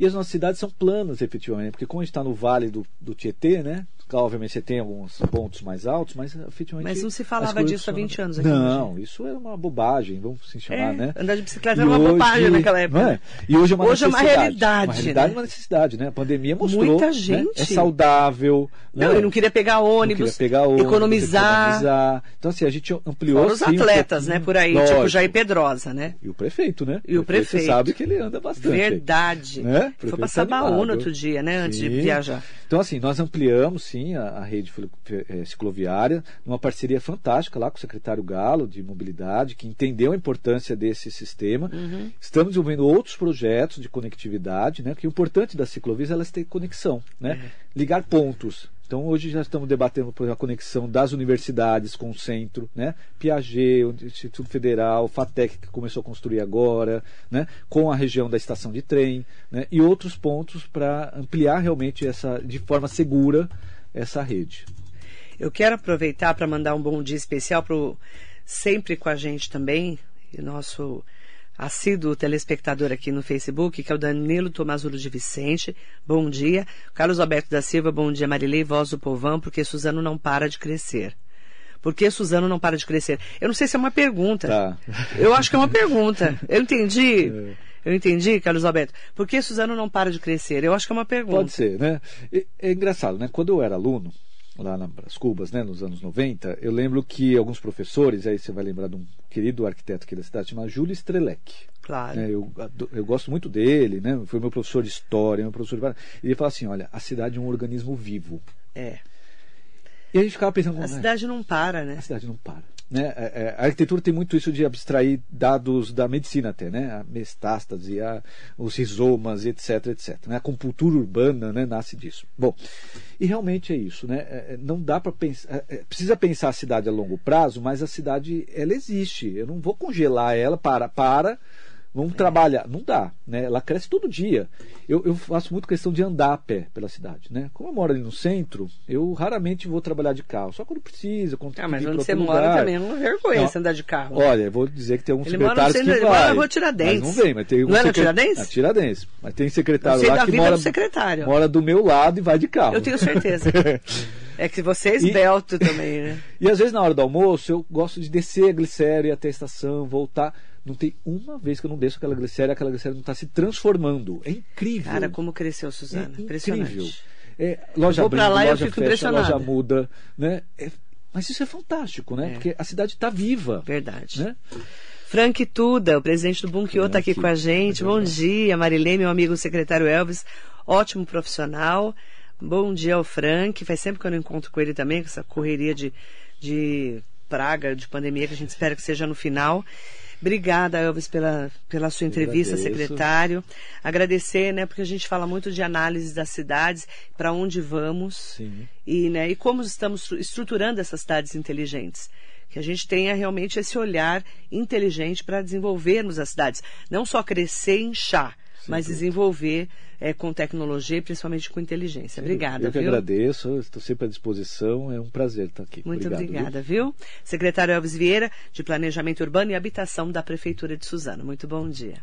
E as nossas cidades são planas, efetivamente, porque como a gente está no vale do, do Tietê, né? Obviamente você tem alguns pontos mais altos, mas efetivamente. Mas não se falava disso há funcionam. 20 anos aqui, Não, isso era uma bobagem, vamos assim chamar, É, né? andar de bicicleta E era uma hoje- bobagem naquela época. não é? E hoje é uma Hoje é uma necessidade. realidade, Uma realidade né? uma necessidade, né? A pandemia mostrou. Muita né? gente. É saudável. Não, né? eu não queria pegar Não ônibus, queria pegar ônibus, economizar. economizar. Então, assim, a gente ampliou. Fora os sim, um atletas, pouquinho. né, por aí, Lógico. tipo Jair Pedrosa, né? E o prefeito, né? E o prefeito. Você sabe que ele anda bastante. Verdade. Né? Foi pra Sabaúna animado. outro dia, né? Antes de Sim. viajar. Então, assim, nós ampliamos, sim, a, a rede eh, cicloviária, numa parceria fantástica lá com o secretário Galo, de mobilidade, que entendeu a importância desse sistema. Uhum. Estamos desenvolvendo outros projetos de conectividade, né? Que o importante das ciclovias é elas terem conexão, né? Uhum. Ligar pontos. Então, hoje já estamos debatendo por exemplo, a conexão das universidades com o centro, né? Piaget, o Instituto Federal, o FATEC, que começou a construir agora, né? com a região da estação de trem, né? e outros pontos para ampliar realmente essa, de forma segura essa rede. Eu quero aproveitar para mandar um bom dia especial pro sempre com a gente também, e nosso assíduo telespectador aqui no Facebook, que é o Danilo Tomazulo de Vicente. Bom dia. Carlos Alberto da Silva, bom dia. Marilei, voz do povão, porque Suzano não para de crescer. Por que Suzano não para de crescer? Eu não sei se é uma pergunta. Tá. Eu acho que é uma pergunta. Eu entendi. É. Eu entendi, Carlos Alberto. Por que Suzano não para de crescer? Eu acho que é uma pergunta. Pode ser, né? E- É engraçado, né? Quando eu era aluno, lá nas Cubas, né, nos anos 90, eu lembro que alguns professores, aí você vai lembrar de um querido arquiteto aqui da cidade, chamado Júlio Strelec. Claro. né, eu, eu gosto muito dele, né? Foi meu professor de história, meu professor de... Ele fala assim, olha, a cidade é um organismo vivo. É. E a gente ficava pensando... A né, cidade não para, né? a cidade não para. Né? É, é, a arquitetura tem muito isso de abstrair dados da medicina até, né? A metástase, a, os rizomas, etc, etc. Né? A compultura urbana né? nasce disso. Bom, e realmente é isso, né? É, não dá para pensar... precisa pensar a cidade a longo prazo, mas a cidade, ela existe. Eu não vou congelar ela para... para Vamos trabalhar. Não dá, né? Ela cresce todo dia. Eu, eu faço muito questão de andar a pé pela cidade, né? Como eu moro ali no centro, eu raramente vou trabalhar de carro. Só quando precisa, quando tem Ah, mas onde você outro mora lugar. também é uma vergonha Não. você andar de carro. Olha, eu vou dizer que tem alguns Ele mora no secretários centro, que ele mora vai. na Tiradentes. Mas não vem, mas tem um Não é na secre- Tiradentes? Na Tiradentes. Mas tem secretário lá da que mora, do secretário. mora do meu lado e vai de carro. Eu tenho certeza. É que você é E- esbelto também, né? E às vezes na hora do almoço eu gosto de descer a glicéria até a estação, voltar. Não tem uma vez que eu não desço aquela glicéria, aquela glicéria não está se transformando. É incrível. Cara, como cresceu, é Suzana. incrível. Impressionante. É, loja Eu vou pra abrindo, lá e loja fico fecha, loja muda, né? É- mas isso é fantástico, né? É. Porque a cidade está viva, Verdade. né? Frank Tuda, o presidente do Bunkiô, está aqui com a gente. é Bom dia, Marilei, meu amigo secretário Elvis. ótimo profissional. Bom dia ao Frank. Faz sempre que eu não encontro com ele também, com essa correria de, de praga, de pandemia, que a gente espera que seja no final. Obrigada, Elvis, pela, pela sua entrevista, secretário. Agradecer, né, porque a gente fala muito de análise das cidades, para onde vamos Sim. e, né, e como estamos estruturando essas cidades inteligentes. Que a gente tenha realmente esse olhar inteligente para desenvolvermos as cidades. Não só crescer e inchar, mas desenvolver é, com tecnologia e principalmente com inteligência. Obrigada. Eu que viu? agradeço, estou sempre à disposição, é um prazer estar aqui. Muito Obrigado, obrigada, viu? Secretário Elvis Vieira, de Planejamento Urbano e Habitação da Prefeitura de Suzano. Muito bom dia.